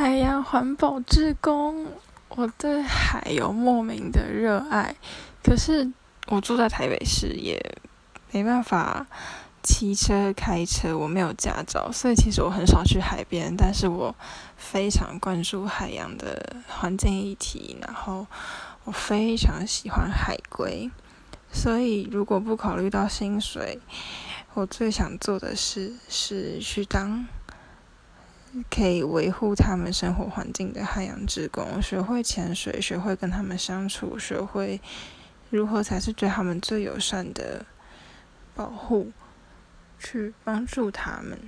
海洋环保志工，我对海有莫名的热爱。可是我住在台北市，也没办法骑车、开车，我没有驾照，所以其实我很少去海边。但是我非常关注海洋的环境议题，然后我非常喜欢海龟。所以如果不考虑到薪水，我最想做的事是去当。可以维护他们生活环境的海洋职工，学会潜水，学会跟他们相处，学会如何才是对他们最友善的保护，去帮助他们。